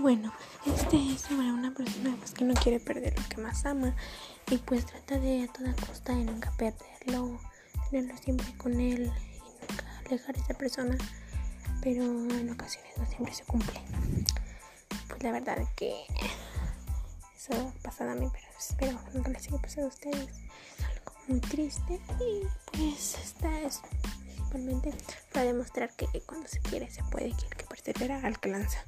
Bueno, este es sobre una persona pues, que no quiere perder lo que más ama y pues trata de a toda costa de nunca perderlo, tenerlo siempre con él y nunca alejar a esa persona, pero en ocasiones no siempre se cumple. Pues la verdad que eso ha pasado a mí, pero espero que nunca les haya pasado a ustedes. Es algo muy triste y pues esta es principalmente para demostrar que cuando se quiere se puede, que el que persevera al que lanza.